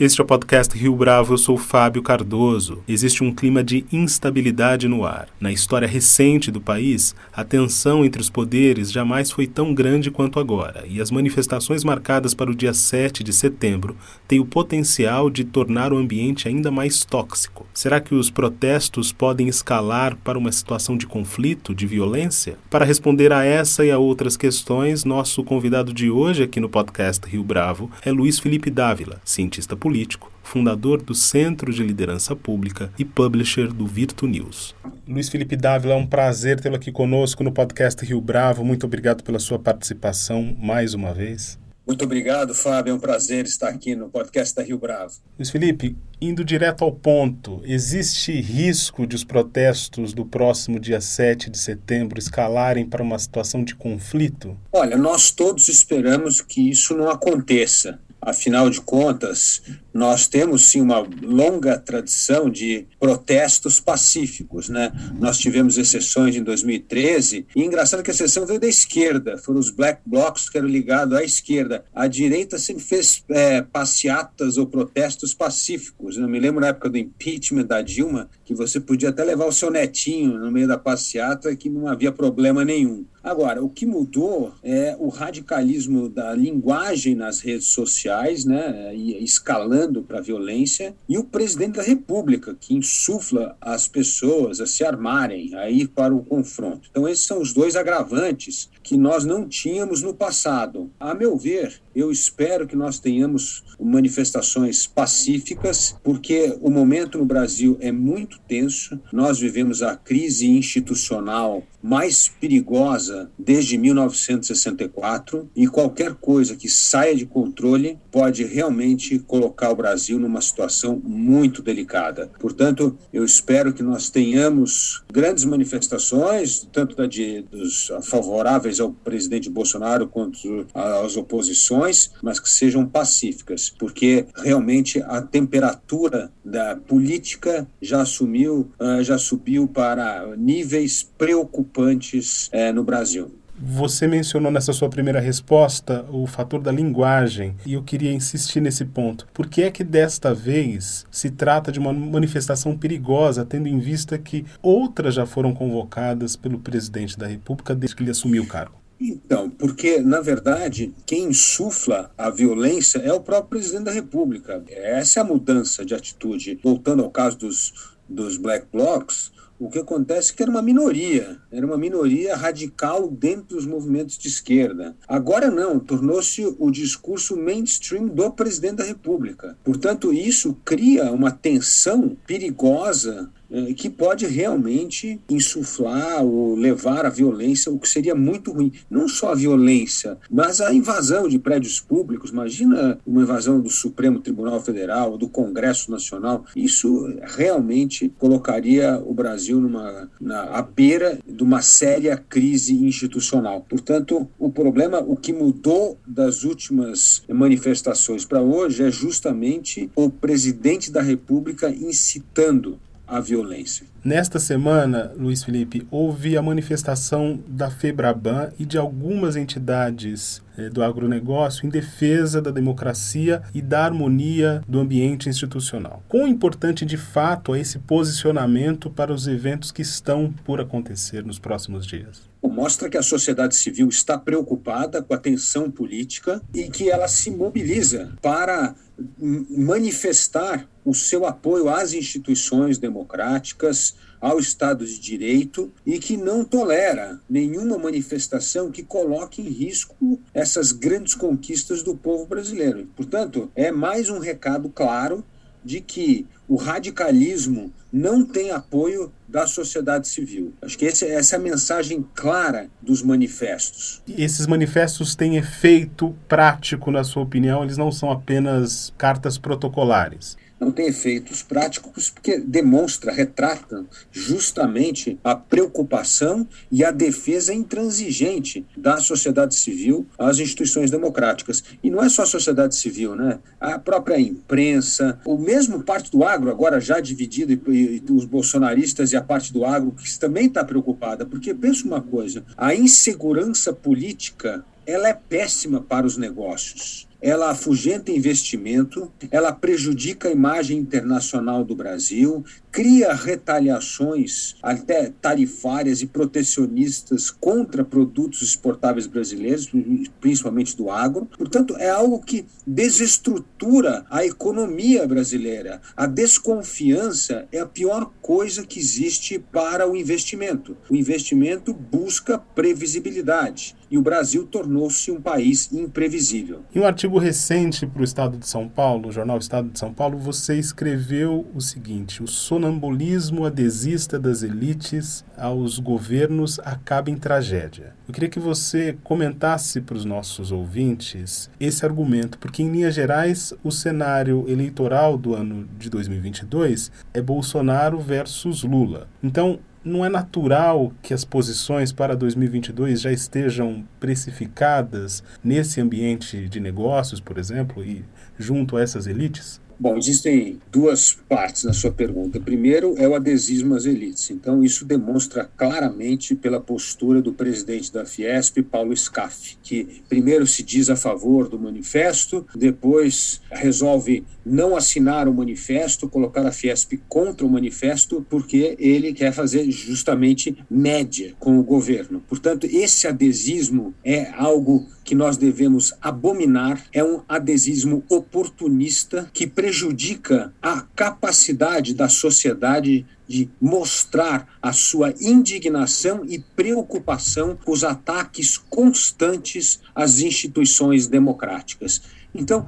Este é o podcast Rio Bravo, eu sou Fábio Cardoso. Existe um clima de instabilidade no ar. Na história recente do país, a tensão entre os poderes jamais foi tão grande quanto agora, e as manifestações marcadas para o dia 7 de setembro têm o potencial de tornar o ambiente ainda mais tóxico. Será que os protestos podem escalar para uma situação de conflito, de violência? Para responder a essa e a outras questões, nosso convidado de hoje aqui no podcast Rio Bravo é Luiz Felipe Dávila, cientista político político, fundador do Centro de Liderança Pública e publisher do Virtu News. Luiz Felipe Dávila, é um prazer tê-lo aqui conosco no podcast Rio Bravo. Muito obrigado pela sua participação mais uma vez. Muito obrigado, Fábio. É um prazer estar aqui no podcast da Rio Bravo. Luiz Felipe, indo direto ao ponto, existe risco de os protestos do próximo dia 7 de setembro escalarem para uma situação de conflito? Olha, nós todos esperamos que isso não aconteça. Afinal de contas, nós temos sim uma longa tradição de protestos pacíficos, né? Nós tivemos exceções em 2013 e engraçado que a exceção veio da esquerda, foram os black blocs que eram ligados à esquerda. A direita sempre fez é, passeatas ou protestos pacíficos. Eu me lembro na época do impeachment da Dilma que você podia até levar o seu netinho no meio da passeata que não havia problema nenhum. Agora, o que mudou é o radicalismo da linguagem nas redes sociais, né, escalando para a violência, e o presidente da República, que insufla as pessoas a se armarem, a ir para o confronto. Então, esses são os dois agravantes que nós não tínhamos no passado. A meu ver, eu espero que nós tenhamos manifestações pacíficas, porque o momento no Brasil é muito tenso. Nós vivemos a crise institucional mais perigosa desde 1964 e qualquer coisa que saia de controle pode realmente colocar o Brasil numa situação muito delicada. Portanto, eu espero que nós tenhamos grandes manifestações, tanto da de, dos favoráveis ao presidente Bolsonaro quanto às oposições, mas que sejam pacíficas, porque realmente a temperatura da política já assumiu, ah, já subiu para níveis preocupantes eh, no Brasil. Você mencionou nessa sua primeira resposta o fator da linguagem e eu queria insistir nesse ponto. Por que é que desta vez se trata de uma manifestação perigosa, tendo em vista que outras já foram convocadas pelo presidente da República desde que ele assumiu o cargo? Então, porque, na verdade, quem insufla a violência é o próprio presidente da República. Essa é a mudança de atitude. Voltando ao caso dos, dos Black Blocs, o que acontece é que era uma minoria, era uma minoria radical dentro dos movimentos de esquerda. Agora não, tornou-se o discurso mainstream do presidente da República. Portanto, isso cria uma tensão perigosa é, que pode realmente insuflar ou levar à violência, o que seria muito ruim. Não só a violência, mas a invasão de prédios públicos. Imagina uma invasão do Supremo Tribunal Federal, do Congresso Nacional. Isso realmente colocaria o Brasil numa, na, à beira de uma séria crise institucional. Portanto, o problema, o que mudou das últimas manifestações para hoje é justamente o presidente da República incitando a violência. Nesta semana, Luiz Felipe, houve a manifestação da FEBRABAN e de algumas entidades eh, do agronegócio em defesa da democracia e da harmonia do ambiente institucional. Quão importante de fato é esse posicionamento para os eventos que estão por acontecer nos próximos dias? Mostra que a sociedade civil está preocupada com a tensão política e que ela se mobiliza para manifestar o seu apoio às instituições democráticas, ao Estado de Direito e que não tolera nenhuma manifestação que coloque em risco essas grandes conquistas do povo brasileiro. Portanto, é mais um recado claro de que o radicalismo não tem apoio da sociedade civil. Acho que esse, essa é a mensagem clara dos manifestos. Esses manifestos têm efeito prático, na sua opinião? Eles não são apenas cartas protocolares? Não tem efeitos práticos porque demonstra, retrata justamente a preocupação e a defesa intransigente da sociedade civil às instituições democráticas. E não é só a sociedade civil, né? A própria imprensa, o mesmo parte do agro, agora já dividido, e, e os bolsonaristas e a parte do agro, que também está preocupada, porque pensa uma coisa, a insegurança política ela é péssima para os negócios ela afugenta investimento, ela prejudica a imagem internacional do Brasil, cria retaliações até tarifárias e protecionistas contra produtos exportáveis brasileiros, principalmente do agro. Portanto, é algo que desestrutura a economia brasileira. A desconfiança é a pior coisa que existe para o investimento. O investimento busca previsibilidade e o Brasil tornou-se um país imprevisível. Em um artigo recente para o Estado de São Paulo, o jornal Estado de São Paulo, você escreveu o seguinte: o sonambulismo adesista das elites aos governos acaba em tragédia. Eu queria que você comentasse para os nossos ouvintes esse argumento, porque em linhas gerais o cenário eleitoral do ano de 2022 é Bolsonaro versus Lula. Então, não é natural que as posições para 2022 já estejam precificadas nesse ambiente de negócios, por exemplo, e junto a essas elites? Bom, existem duas partes na sua pergunta. Primeiro é o adesismo às elites. Então, isso demonstra claramente pela postura do presidente da Fiesp, Paulo Scaff, que primeiro se diz a favor do manifesto, depois resolve não assinar o manifesto, colocar a Fiesp contra o manifesto, porque ele quer fazer justamente média com o governo. Portanto, esse adesismo é algo que nós devemos abominar é um adesismo oportunista que prejudica a capacidade da sociedade de mostrar a sua indignação e preocupação com os ataques constantes às instituições democráticas. Então,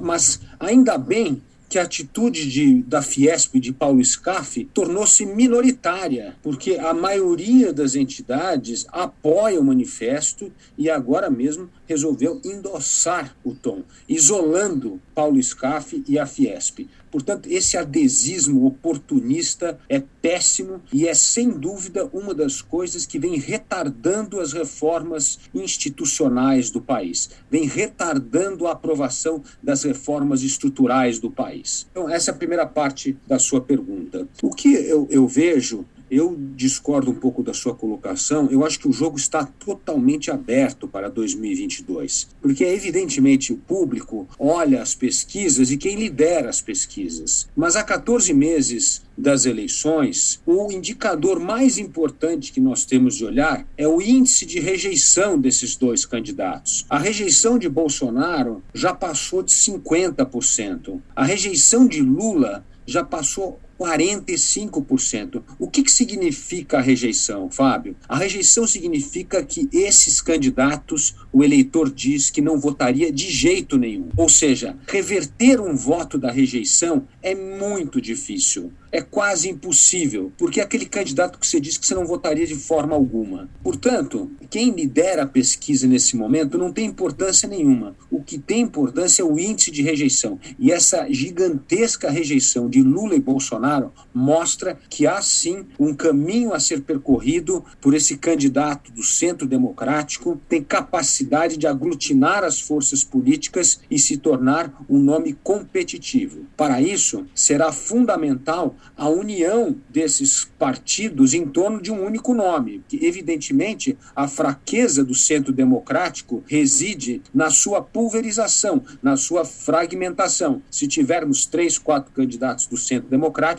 mas ainda bem que a atitude de, da Fiesp, de Paulo Scaff, tornou-se minoritária, porque a maioria das entidades apoia o manifesto e agora mesmo resolveu endossar o tom, isolando Paulo Scaff e a Fiesp. Portanto, esse adesismo oportunista é péssimo e é, sem dúvida, uma das coisas que vem retardando as reformas institucionais do país, vem retardando a aprovação das reformas estruturais do país. Então, essa é a primeira parte da sua pergunta. O que eu, eu vejo eu discordo um pouco da sua colocação. Eu acho que o jogo está totalmente aberto para 2022, porque evidentemente o público olha as pesquisas e quem lidera as pesquisas. Mas há 14 meses das eleições, o indicador mais importante que nós temos de olhar é o índice de rejeição desses dois candidatos. A rejeição de Bolsonaro já passou de 50%. A rejeição de Lula já passou 45%. O que, que significa a rejeição, Fábio? A rejeição significa que esses candidatos, o eleitor diz que não votaria de jeito nenhum. Ou seja, reverter um voto da rejeição é muito difícil é quase impossível, porque é aquele candidato que você disse que você não votaria de forma alguma. Portanto, quem lidera a pesquisa nesse momento não tem importância nenhuma. O que tem importância é o índice de rejeição. E essa gigantesca rejeição de Lula e Bolsonaro mostra que há sim um caminho a ser percorrido por esse candidato do centro democrático, tem capacidade de aglutinar as forças políticas e se tornar um nome competitivo. Para isso, será fundamental a união desses partidos em torno de um único nome. Evidentemente, a fraqueza do centro democrático reside na sua pulverização, na sua fragmentação. Se tivermos três, quatro candidatos do centro democrático,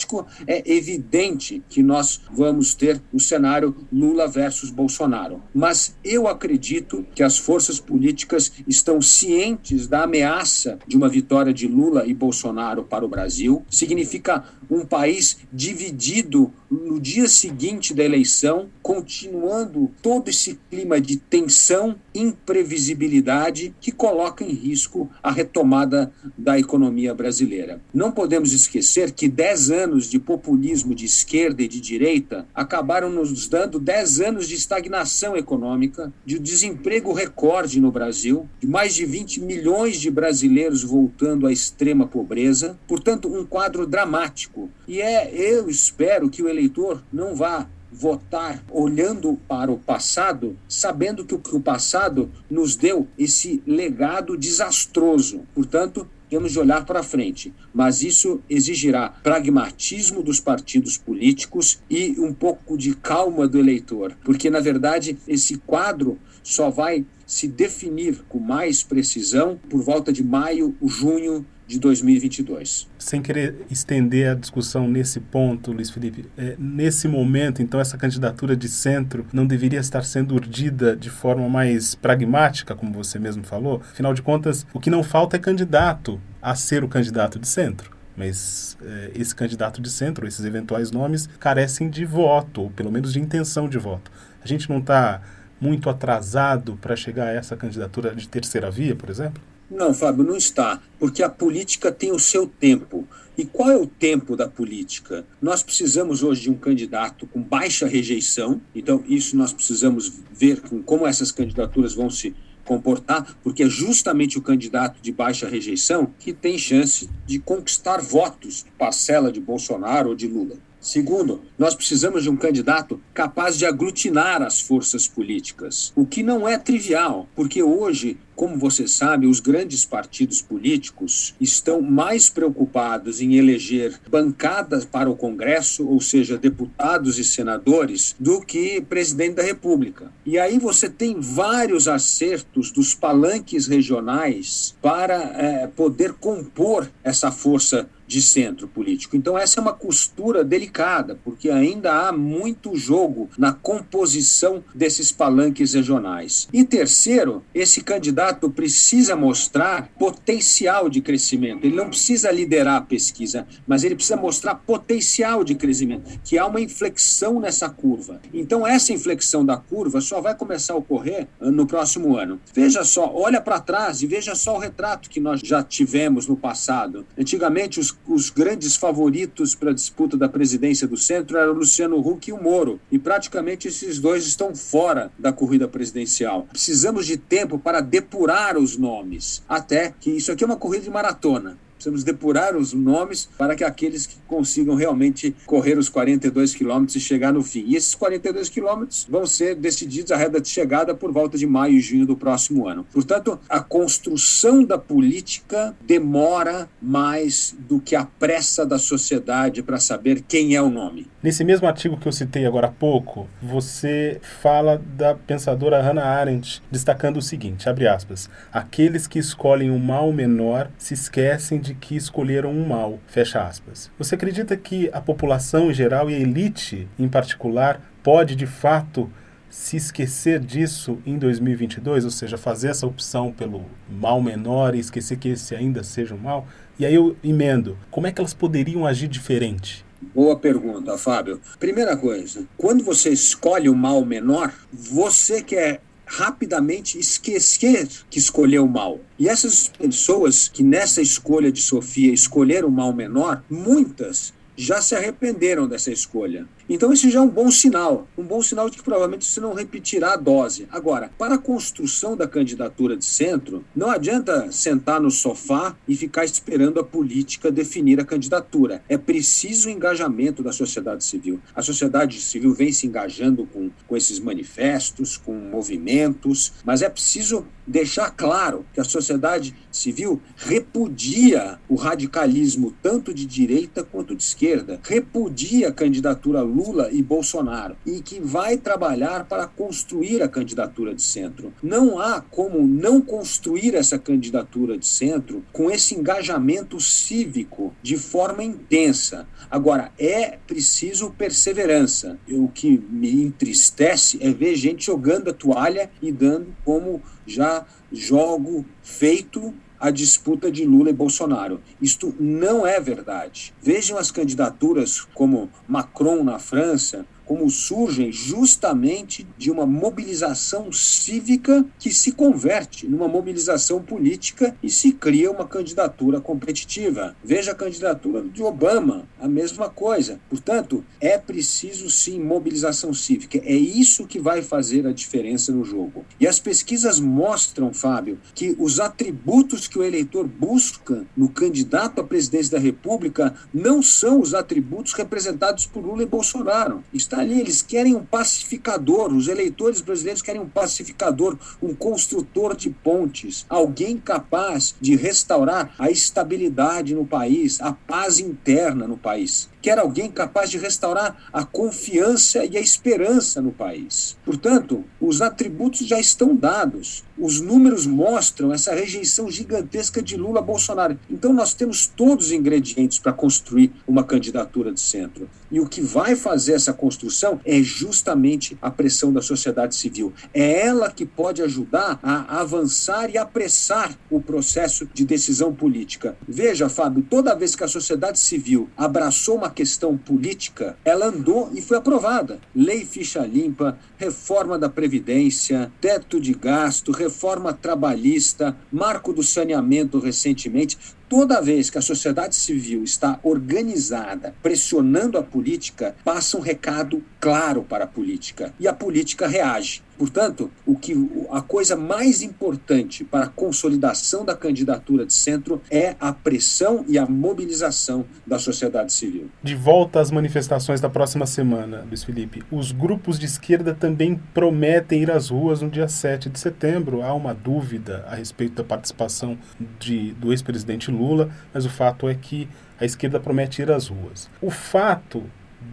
é evidente que nós vamos ter o cenário Lula versus Bolsonaro. Mas eu acredito que as forças políticas estão cientes da ameaça de uma vitória de Lula e Bolsonaro para o Brasil. Significa um país dividido no dia seguinte da eleição, continuando todo esse clima de tensão, imprevisibilidade que coloca em risco a retomada da economia brasileira. Não podemos esquecer que 10 anos anos de populismo de esquerda e de direita acabaram nos dando 10 anos de estagnação econômica, de desemprego recorde no Brasil, de mais de 20 milhões de brasileiros voltando à extrema pobreza, portanto, um quadro dramático. E é, eu espero que o eleitor não vá votar olhando para o passado, sabendo que o passado nos deu esse legado desastroso. Portanto, temos de olhar para frente, mas isso exigirá pragmatismo dos partidos políticos e um pouco de calma do eleitor, porque na verdade esse quadro só vai se definir com mais precisão por volta de maio, junho de 2022. Sem querer estender a discussão nesse ponto, Luiz Felipe, é, nesse momento, então, essa candidatura de centro não deveria estar sendo urdida de forma mais pragmática, como você mesmo falou? Afinal de contas, o que não falta é candidato a ser o candidato de centro. Mas é, esse candidato de centro, esses eventuais nomes, carecem de voto, ou pelo menos de intenção de voto. A gente não está muito atrasado para chegar a essa candidatura de terceira via, por exemplo? Não, Fábio, não está, porque a política tem o seu tempo. E qual é o tempo da política? Nós precisamos hoje de um candidato com baixa rejeição, então isso nós precisamos ver com como essas candidaturas vão se comportar, porque é justamente o candidato de baixa rejeição que tem chance de conquistar votos, parcela de Bolsonaro ou de Lula. Segundo, nós precisamos de um candidato capaz de aglutinar as forças políticas, o que não é trivial, porque hoje como você sabe, os grandes partidos políticos estão mais preocupados em eleger bancadas para o Congresso, ou seja, deputados e senadores, do que presidente da República. E aí você tem vários acertos dos palanques regionais para é, poder compor essa força de centro político. Então, essa é uma costura delicada, porque ainda há muito jogo na composição desses palanques regionais. E terceiro, esse candidato precisa mostrar potencial de crescimento. Ele não precisa liderar a pesquisa, mas ele precisa mostrar potencial de crescimento, que há uma inflexão nessa curva. Então, essa inflexão da curva só vai começar a ocorrer ah, no próximo ano. Veja só, olha para trás e veja só o retrato que nós já tivemos no passado. Antigamente, os os grandes favoritos para a disputa da presidência do centro eram Luciano Huck e o Moro. E praticamente esses dois estão fora da corrida presidencial. Precisamos de tempo para depurar os nomes, até que isso aqui é uma corrida de maratona. Precisamos depurar os nomes para que aqueles que consigam realmente correr os 42 quilômetros e chegar no fim. E esses 42 quilômetros vão ser decididos a reta de chegada por volta de maio e junho do próximo ano. Portanto, a construção da política demora mais do que a pressa da sociedade para saber quem é o nome. Nesse mesmo artigo que eu citei agora há pouco, você fala da pensadora Hannah Arendt, destacando o seguinte, abre aspas, aqueles que escolhem o mal menor se esquecem de que escolheram um mal, fecha aspas. Você acredita que a população em geral e a elite em particular pode de fato se esquecer disso em 2022, ou seja, fazer essa opção pelo mal menor e esquecer que esse ainda seja um mal? E aí eu emendo, como é que elas poderiam agir diferente? Boa pergunta, Fábio. Primeira coisa, quando você escolhe o mal menor, você quer rapidamente esquecer que escolheu mal. E essas pessoas que nessa escolha de Sofia escolheram o mal menor, muitas já se arrependeram dessa escolha. Então, isso já é um bom sinal. Um bom sinal de que provavelmente você não repetirá a dose. Agora, para a construção da candidatura de centro, não adianta sentar no sofá e ficar esperando a política definir a candidatura. É preciso o engajamento da sociedade civil. A sociedade civil vem se engajando com, com esses manifestos, com movimentos, mas é preciso deixar claro que a sociedade civil repudia o radicalismo tanto de direita quanto de esquerda, repudia a candidatura Lula e Bolsonaro e que vai trabalhar para construir a candidatura de centro. Não há como não construir essa candidatura de centro com esse engajamento cívico de forma intensa. Agora, é preciso perseverança. O que me entristece é ver gente jogando a toalha e dando como já jogo feito a disputa de Lula e Bolsonaro. Isto não é verdade. Vejam as candidaturas como Macron na França, como surgem justamente de uma mobilização cívica que se converte numa mobilização política e se cria uma candidatura competitiva. Veja a candidatura de Obama, a mesma coisa. Portanto, é preciso sim mobilização cívica. É isso que vai fazer a diferença no jogo. E as pesquisas mostram, Fábio, que os atributos que o eleitor busca no candidato à presidência da República não são os atributos representados por Lula e Bolsonaro. Está ali, eles querem um pacificador, os eleitores brasileiros querem um pacificador, um construtor de pontes, alguém capaz de restaurar a estabilidade no país, a paz interna no país quer alguém capaz de restaurar a confiança e a esperança no país. Portanto, os atributos já estão dados. Os números mostram essa rejeição gigantesca de Lula Bolsonaro. Então, nós temos todos os ingredientes para construir uma candidatura de centro. E o que vai fazer essa construção é justamente a pressão da sociedade civil. É ela que pode ajudar a avançar e apressar o processo de decisão política. Veja, Fábio, toda vez que a sociedade civil abraçou uma questão política, ela andou e foi aprovada. Lei ficha limpa, reforma da Previdência, teto de gasto, reforma trabalhista, marco do saneamento recentemente. Toda vez que a sociedade civil está organizada, pressionando a política, passa um recado claro para a política e a política reage. Portanto, o que a coisa mais importante para a consolidação da candidatura de centro é a pressão e a mobilização da sociedade civil. De volta às manifestações da próxima semana, Luiz Felipe, os grupos de esquerda também prometem ir às ruas no dia 7 de setembro. Há uma dúvida a respeito da participação de, do ex-presidente Lula, mas o fato é que a esquerda promete ir às ruas. O fato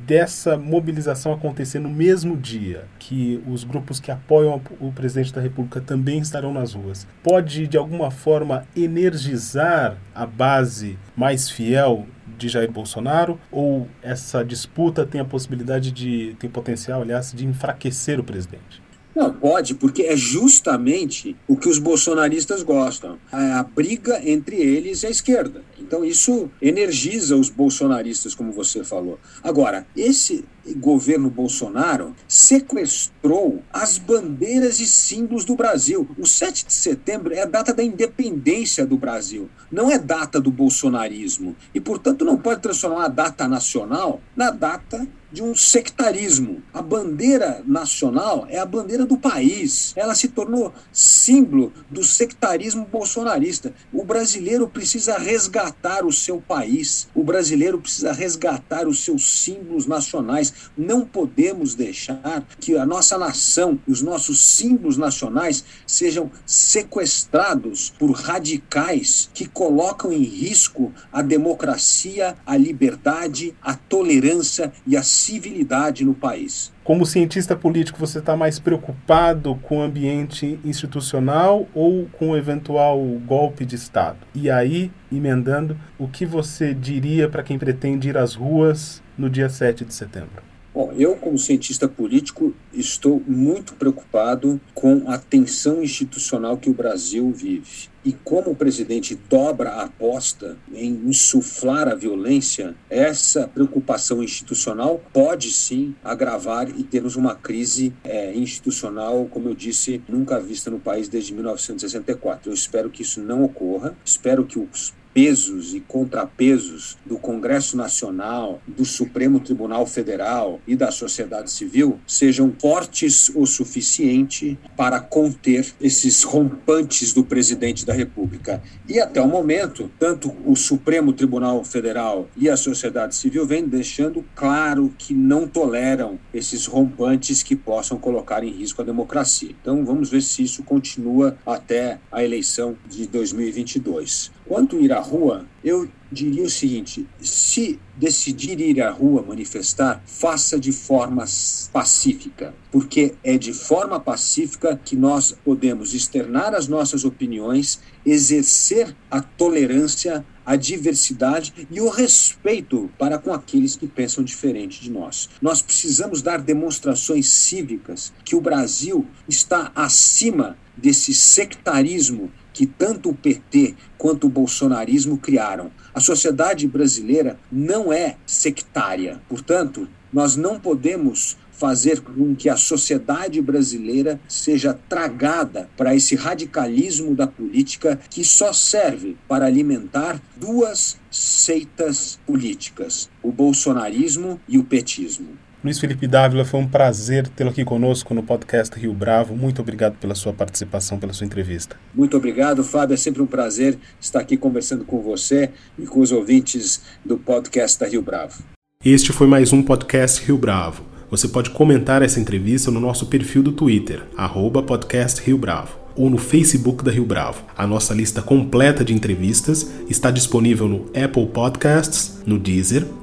dessa mobilização acontecer no mesmo dia que os grupos que apoiam o presidente da República também estarão nas ruas, pode de alguma forma energizar a base mais fiel de Jair Bolsonaro ou essa disputa tem a possibilidade de tem potencial, aliás, de enfraquecer o presidente? Não, pode, porque é justamente o que os bolsonaristas gostam. A briga entre eles e a esquerda. Então isso energiza os bolsonaristas, como você falou. Agora, esse governo Bolsonaro sequestrou as bandeiras e símbolos do Brasil. O 7 de setembro é a data da independência do Brasil, não é data do bolsonarismo. E, portanto, não pode transformar a data nacional na data de um sectarismo. A bandeira nacional é a bandeira do país. Ela se tornou símbolo do sectarismo bolsonarista. O brasileiro precisa resgatar o seu país. O brasileiro precisa resgatar os seus símbolos nacionais. Não podemos deixar que a nossa nação os nossos símbolos nacionais sejam sequestrados por radicais que colocam em risco a democracia, a liberdade, a tolerância e a civilidade no país. Como cientista político, você está mais preocupado com o ambiente institucional ou com o eventual golpe de Estado? E aí, emendando, o que você diria para quem pretende ir às ruas no dia 7 de setembro? Bom, eu, como cientista político, estou muito preocupado com a tensão institucional que o Brasil vive. E como o presidente dobra a aposta em insuflar a violência, essa preocupação institucional pode sim agravar e termos uma crise é, institucional, como eu disse, nunca vista no país desde 1964. Eu espero que isso não ocorra, espero que os pesos e contrapesos do Congresso Nacional, do Supremo Tribunal Federal e da sociedade civil sejam fortes o suficiente para conter esses rompantes do presidente da República. E até o momento, tanto o Supremo Tribunal Federal e a sociedade civil vêm deixando claro que não toleram esses rompantes que possam colocar em risco a democracia. Então vamos ver se isso continua até a eleição de 2022. Quanto ir à rua, eu diria o seguinte: se decidir ir à rua manifestar, faça de forma pacífica, porque é de forma pacífica que nós podemos externar as nossas opiniões, exercer a tolerância, a diversidade e o respeito para com aqueles que pensam diferente de nós. Nós precisamos dar demonstrações cívicas que o Brasil está acima desse sectarismo que tanto o PT quanto o bolsonarismo criaram. A sociedade brasileira não é sectária. Portanto, nós não podemos fazer com que a sociedade brasileira seja tragada para esse radicalismo da política que só serve para alimentar duas seitas políticas: o bolsonarismo e o petismo. Luiz Felipe Dávila, foi um prazer tê-lo aqui conosco no podcast Rio Bravo. Muito obrigado pela sua participação, pela sua entrevista. Muito obrigado, Fábio. É sempre um prazer estar aqui conversando com você e com os ouvintes do podcast da Rio Bravo. Este foi mais um podcast Rio Bravo. Você pode comentar essa entrevista no nosso perfil do Twitter, arroba podcast Rio Bravo, ou no Facebook da Rio Bravo. A nossa lista completa de entrevistas está disponível no Apple Podcasts, no Deezer,